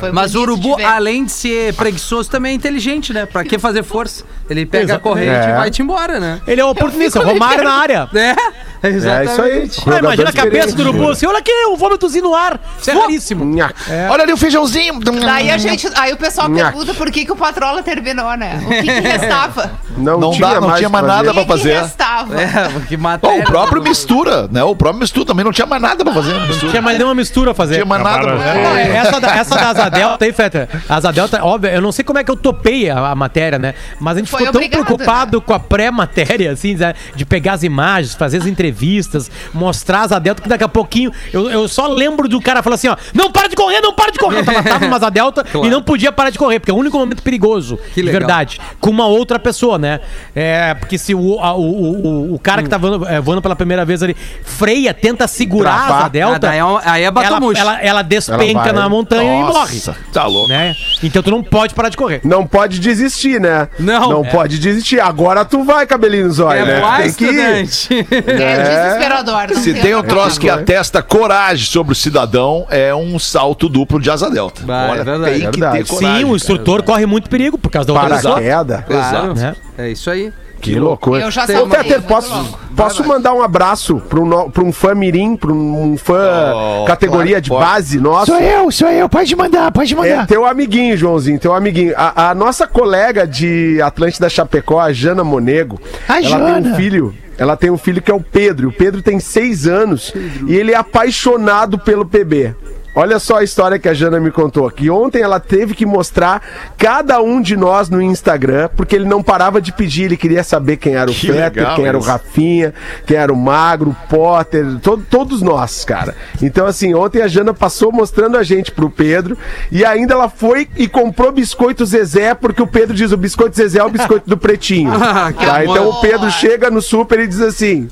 Foi Mas o de urubu, ver. além de ser preguiçoso, também é inteligente, né? Pra que fazer força? Ele pega Exato. a corrente É. e vai-te embora, né? Ele é um oportunista, Romário na área. *laughs* É, É exatamente. isso aí. Ah, imagina a cabeça do urubu assim, olha aqui, o vômitozinho no ar. Isso é raríssimo. Nha. Olha ali o feijãozinho. Daí a gente, aí o pessoal Nha. pergunta por que, que o Patrola terminou, né? O que, que restava? *laughs* Não, Não tinha dá, não mais tinha mais nada pra que, que fazer. restava? É, que matéria. o próprio mistura, né? O próprio mistura também não tinha mais nada pra fazer. Não tinha mais nenhuma mistura a fazer. Não tinha mais nada pra fazer. é, essa, da, essa da Asa Delta aí, Feta, a Asa Delta, óbvio, eu não sei como é que eu topei a, a matéria, né? Mas a gente Foi ficou tão obrigado, preocupado com a pré-matéria, assim, né? de pegar as imagens, fazer as entrevistas, mostrar a Asa Delta, que daqui a pouquinho eu, eu só lembro do cara falar assim, ó, não para de correr, não para de correr. Eu tava, tava numa Asa Delta e não podia parar de correr, porque é o único momento perigoso, Que de verdade, com uma outra pessoa, né? É, porque se o, a- o, o, o- cara que tá voando, é, voando pela primeira vez ali freia, tenta segurar a Asa Travar. Ah, Delta, daí é, um- aí é ela, ela, ela despenca Ela vai. na montanha e morre. Nossa, tá louco. Né? Então tu não pode parar de correr. Não pode desistir, né? Não. Não É. pode desistir. Agora tu vai, cabelinho no zóio, É né? boa, Tem que ir. estudante. É, desesperador. Se tem um troço que atesta coragem sobre o cidadão, é um salto duplo de asa delta. Vai, é Olha, verdade. tem que Verdade. ter coragem. Sim, o instrutor corre muito perigo por causa da outra pessoa. Paraquedas. Claro. Né? É isso aí. Que loucura. Eu já Ô, saltei, Peter, muito posso, posso mandar um abraço pra um, pra um fã mirim, pra um fã Oh, categoria claro, de pode. base nosso? eu, sou eu. Pode mandar, pode É teu amiguinho, Joãozinho, teu amiguinho. A, a nossa colega de Atlântida Chapecó, a Jana Monego, A ela tem Jana. um filho. Ela tem um filho que é o Pedro. O Pedro tem seis anos e ele é apaixonado pelo PB. Olha só a história que a Jana me contou aqui. Ontem ela teve que mostrar cada um de nós no Instagram, porque ele não parava de pedir, ele queria saber quem era o Que quem era o isso. Rafinha, quem era o Magro, o Potter, to- todos nós, cara. Então, assim, ontem a Jana passou mostrando a gente pro Pedro e ainda ela foi e comprou biscoito Zezé, porque o Pedro diz: o biscoito Zezé é o biscoito do pretinho. *laughs* Ah, que tá? Então o Pedro chega no super e diz assim: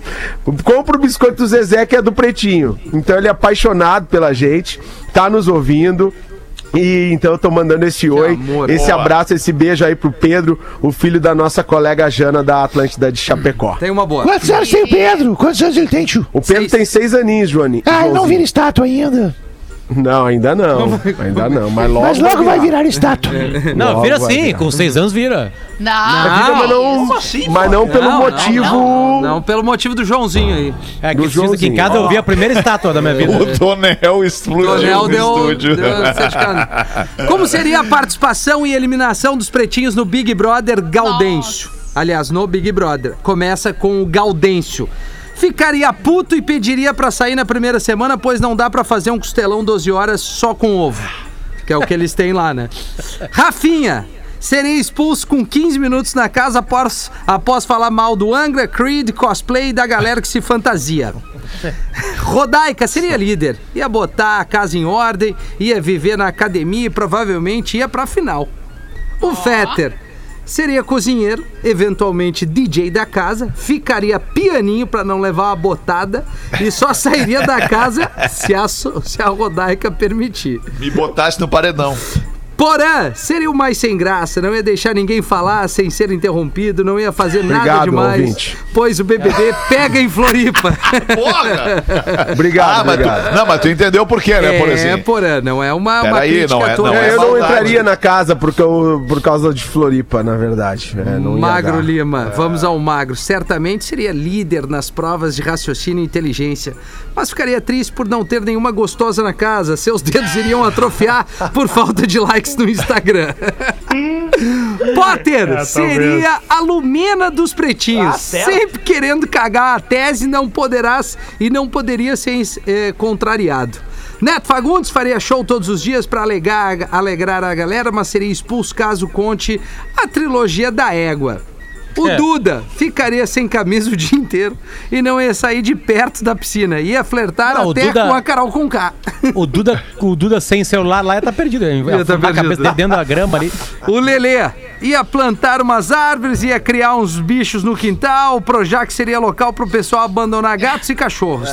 compra o biscoito do Zezé, que é do pretinho. Então ele é apaixonado pela gente, tá nos ouvindo. E então eu tô mandando esse oi, amor. esse Boa. abraço, esse beijo aí pro Pedro, o filho da nossa colega Jana da Atlântida de Chapecó. Tem uma boa. Quantos anos tem o Pedro? Quantos anos ele tem, tio? O Pedro Seis. tem seis aninhos, Joani. Ah, ele não vira estátua ainda. Não, ainda não. Ainda não, mas logo. Mas logo vai virar estátua. Não, Logo vira vai sim, virar. com seis anos vira. Não, Vira, mas não, mas não pelo Não, não, motivo. Não, não, pelo motivo do Joãozinho aí. É Do que fiz aqui em Joãozinho. casa eu vi a primeira *laughs* estátua da minha vida. O Tonel explodiu Tonel no deu, estúdio. deu certificado. Como seria a participação e eliminação dos pretinhos no Big Brother Gaudêncio? Aliás, no Big Brother. Começa com o Gaudêncio. Ficaria puto e pediria pra sair na primeira semana, pois não dá pra fazer um costelão 12 horas só com ovo. Que é o que eles têm lá, né? Rafinha. Seria expulso com 15 minutos na casa após, após falar mal do Angra, Creed, cosplay e da galera que se fantasia. Rodaica seria líder, ia botar a casa em ordem, ia viver na academia e provavelmente ia pra final. O Fetter seria cozinheiro, eventualmente DJ da casa, ficaria pianinho pra não levar uma botada e só sairia da casa *laughs* se a, se a Rodaica permitir. Me botasse no paredão. Porã, seria o mais sem graça, não ia deixar ninguém falar sem ser interrompido, não ia fazer nada Obrigado, demais, ouvinte. pois o BBB pega em Floripa. Porra! Obrigado, Ah, mas obrigado. tu, não, mas tu entendeu por quê, né, por É, assim? Porã, não é uma, uma crítica não é- toda. não É, é eu não entraria na casa porque eu, por causa de Floripa, na verdade. É, Magro. Lima, vamos ao Magro. Certamente seria líder nas provas de raciocínio e inteligência, mas ficaria triste por não ter nenhuma gostosa na casa. Seus dedos iriam atrofiar por falta de likes no Instagram. *laughs* Potter talvez. seria a Lumena dos pretinhos, Ah, sempre querendo cagar a tese, não poderás e não poderia ser eh, contrariado. Neto Fagundes faria show todos os dias para alegrar a galera, mas seria expulso caso conte a trilogia da égua. O É. Duda ficaria sem camisa o dia inteiro e não ia sair de perto da piscina. Ia flertar Não, o até Duda- com a Carol com K. O Duda, o Duda sem celular lá ia tá perdido. Ia Ia tá afundar a perdido. cabeça dele dentro da grama ali. O Lelê ia plantar umas árvores, ia criar uns bichos no quintal. O Projac seria local pro pessoal abandonar gatos e cachorros.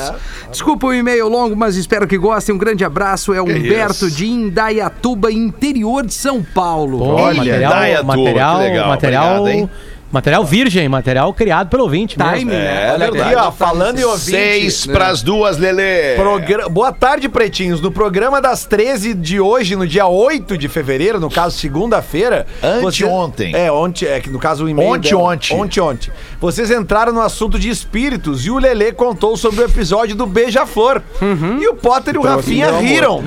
Desculpa o e-mail longo, mas espero que gostem. Um grande abraço. É o Humberto de Indaiatuba, interior de São Paulo. Pô, Olha, material, Indaiatuba, material, que legal, material, obrigado, hein? Material virgem, material criado pelo ouvinte Time, né? Olha aqui, ó, falando em ouvinte. Seis pras duas, Lelê. Progra- Boa tarde, pretinhos. No programa das 13 de hoje, no dia 8 de fevereiro, no caso, segunda-feira. Anteontem. você- É, ontem, é que no caso o e-mail. Ontem, dela- ontem. Ontem, ontem. Vocês entraram no assunto de espíritos e o Lelê contou sobre o episódio do Beija-Flor. E o Potter e o Rafinha riram.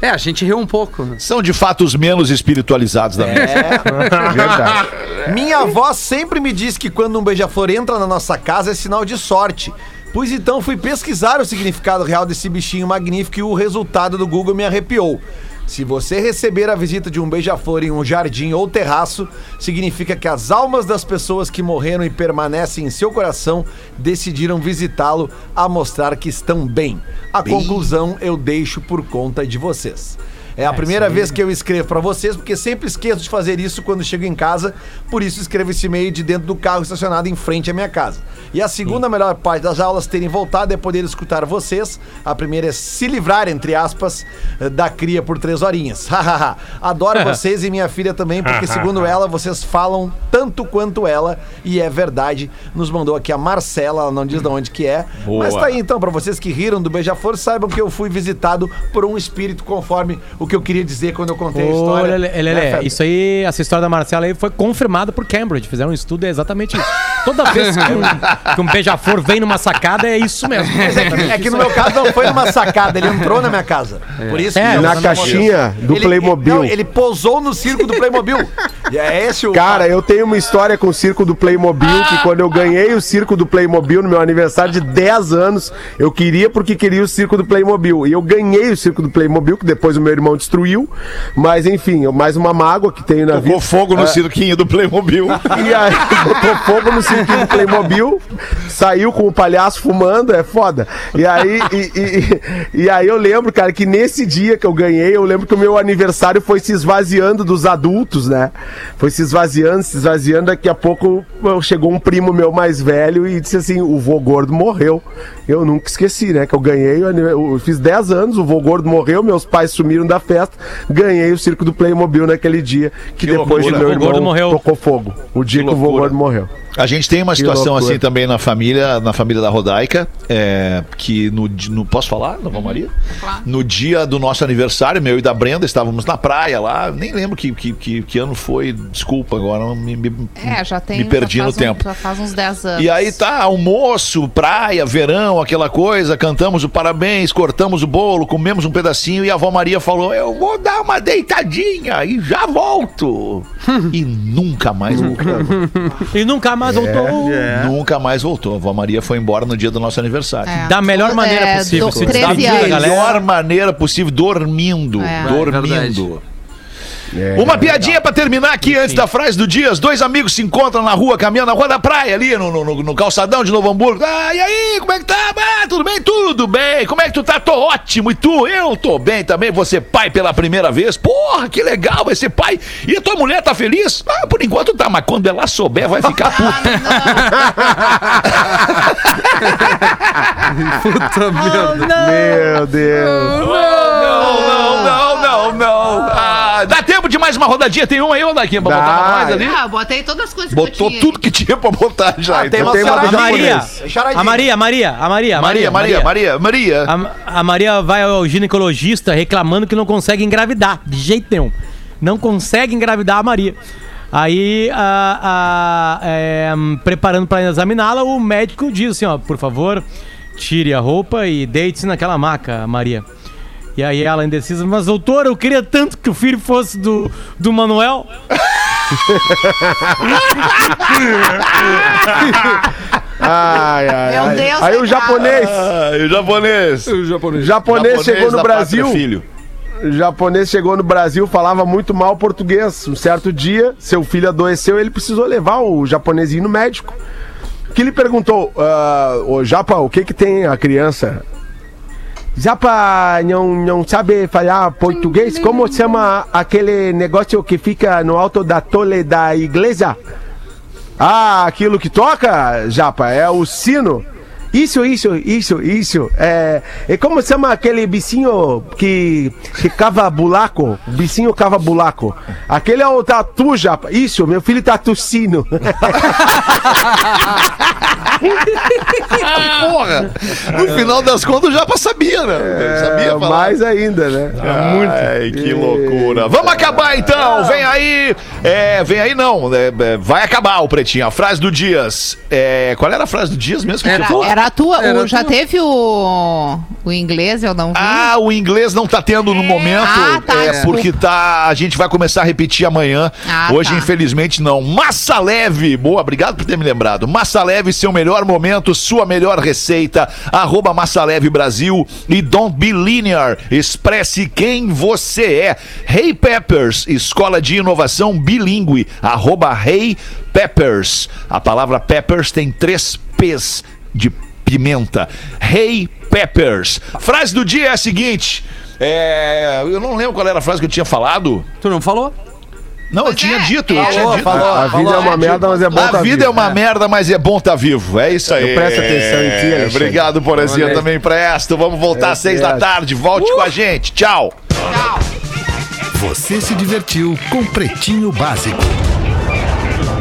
É, a gente riu um pouco. né? São de fato os menos espiritualizados da mente. É. *laughs* Verdade. Minha avó sempre me diz que quando um beija-flor entra na nossa casa é sinal de sorte. Pois então fui pesquisar o significado real desse bichinho magnífico e o resultado do Google me arrepiou. Se você receber a visita de um beija-flor em um jardim ou terraço, significa que as almas das pessoas que morreram e permanecem em seu coração decidiram visitá-lo a mostrar que estão bem. A conclusão eu deixo por conta de vocês. É a primeira vez que eu escrevo pra vocês, porque sempre esqueço de fazer isso quando chego em casa, por isso escrevo esse e-mail de dentro do carro estacionado em frente à minha casa. E a segunda melhor parte das aulas terem voltado é poder escutar vocês. A primeira é se livrar, entre aspas, da cria por três horinhas. *laughs* Adoro *laughs* vocês e minha filha também, porque segundo *laughs* ela, vocês falam tanto quanto ela, e é verdade. Nos mandou aqui a Marcela, ela não diz de onde que é. Boa. Mas tá aí então, pra vocês que riram do Beija-Flor, saibam que eu fui visitado por um espírito conforme o que eu queria dizer quando eu contei a história. Lelê, Lelê, Né, isso aí, essa história da Marcela aí foi confirmada por Cambridge. Fizeram um estudo, é exatamente isso. Toda vez que um, que um beija-flor vem numa sacada, é isso mesmo. Mas é que, é que no meu caso não foi numa sacada, ele entrou na minha casa. Por isso É, que Na caixinha do Ele- Playmobil. Não, ele posou no circo do Playmobil. E é esse o. Cara, eu tenho uma história com o circo do Playmobil, que quando eu ganhei o circo do Playmobil no meu aniversário de 10 anos, eu queria porque queria o circo do Playmobil. E eu ganhei o circo do Playmobil, que depois o meu irmão destruiu. Mas enfim, mais uma mágoa que tenho na vida. *laughs* Tocou fogo no cirquinho do Playmobil. E aí botou fogo no circuito do Playmobil, saiu com o palhaço fumando, é foda. E aí, e, e- e aí eu lembro, cara, que nesse dia que eu ganhei, eu lembro que o meu aniversário foi se esvaziando dos adultos, né? Foi se esvaziando, se esvaziando. Daqui a pouco chegou um primo meu mais velho e disse assim: o vô gordo morreu. Eu nunca esqueci, né? Que eu ganhei, eu fiz 10 anos, o vô gordo morreu, meus pais sumiram da festa, ganhei o circo do Playmobil naquele dia, que, Que depois loucura. o meu O vô gordo irmão morreu. tocou fogo. O dia que, o vô morreu. A gente tem uma Que situação loucura. assim também na família, na família da Rodaica, é, que no, no posso falar, Dona Maria? Claro. No dia do nosso aniversário, meu e da Brenda, estávamos na praia lá, nem lembro que, que, que, que ano foi, desculpa agora, não me, me, É, já tem. me perdi já no faz um- tempo. já faz uns 10 anos. E aí tá, almoço, praia, verão, aquela coisa, cantamos o parabéns, cortamos o bolo, comemos um pedacinho e a avó Maria falou: Eu vou dar uma deitadinha e já volto. *laughs* e nunca mais voltou. E nunca mais voltou. Nunca mais voltou. A avó Maria foi embora no dia do nosso aniversário. É. Da melhor maneira É, possível. do- se 13 despedir da melhor maneira possível, dormindo. É. Dormindo. É, Uma piadinha pra terminar aqui antes da frase do dia. Os dois amigos se encontram na rua, caminhando na rua da praia ali, no, no- no calçadão de Novo Hamburgo. Ah, e aí, como é que tá? Ah, tudo bem? Tudo bem. Como é que tu tá? Tô ótimo. E tu? Eu tô bem também. Você pai pela primeira vez? Porra, que legal vai ser pai. E a tua mulher tá feliz? Ah, por enquanto tá, mas quando ela souber vai ficar puta. *laughs* *laughs* Puta merda. Meu Deus. não, mais uma rodadinha? Tem um aí, ô Daquinha, pra Dá. botar pra nós ali? Ah, botei todas as coisas que Botou eu tinha. tudo que tinha pra botar já. Ah, tem então. uma uma A Maria, a Maria, a Maria, a Maria, a Maria, Maria, Maria, Maria. A, a Maria vai ao ginecologista reclamando que não consegue engravidar, de jeito nenhum. Não consegue engravidar a Maria. Aí, a, a- é, preparando para examiná-la, o médico diz assim: ó, por favor, tire a roupa e deite-se naquela maca, Maria. E aí ela indecisa, mas doutor, eu queria tanto que o filho fosse do, do Manuel. *laughs* Ai, ai, Meu ai. Deus, Aí o japonês, Ah, e o japonês. o japonês, chegou no Brasil. Filho. O japonês chegou no Brasil, falava muito mal português. Um certo dia, seu filho adoeceu, ele precisou levar o japonesinho no médico. Que ele perguntou, ah, ô Japa, o que que tem a criança? Japa não, não sabe falar português? Como chama aquele negócio que fica no alto da tole da igreja? Ah, aquilo que toca, Japa, é o sino. Isso, isso, isso, isso. É, e como chama aquele bichinho que, que cava buraco? Bichinho cava buraco. Aquele é o tatu, Japa. Isso, meu filho tá tossindo. *laughs* *laughs* Porra! No final das contas, o Japa sabia, né? sabia É, falar. mais ainda, né? Ai, que loucura. Vamos acabar então. Vem aí. É, vem aí não. é, é, vai acabar o pretinho. A frase do Dias. É, qual era a frase do Dias mesmo que você falou? Era a tua. Era o- já tua. teve o, o inglês, eu não vi. Ah, o inglês não tá tendo no momento, Ah, tá, é desculpa. porque tá, a gente vai começar a repetir amanhã. Ah, Hoje, tá. infelizmente, não. Massa leve, boa, obrigado por ter me lembrado. Massa leve, seu melhor momento, sua melhor receita. Arroba Brasil e Don't Be Linear. Expresse quem você é. Hey Peppers, escola de inovação bilíngue. Arroba Hey Peppers. A palavra Peppers tem três P's de pimenta. Hey Peppers. Frase do dia é a seguinte. É, eu não lembro qual era a frase que eu tinha falado. Tu não falou? Não, eu tinha é, dito, eu tinha Falou, dito. falou. A vida é uma merda, mas é bom A tá vida vivo. é uma merda, mas é bom estar vivo. É isso aí. Eu presto atenção em ti, Alexandre. Obrigado, Porazinha, também presto. Vamos voltar às seis da tarde. Volte com a gente. Tchau. Tchau. Você se divertiu com Pretinho Básico.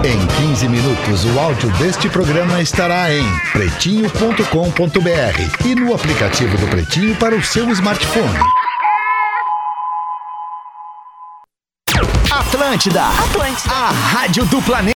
Em 15 minutos, o áudio deste programa estará em pretinho.com.br e no aplicativo do Pretinho para o seu smartphone. Atlântida. Atlântida. A rádio do planeta.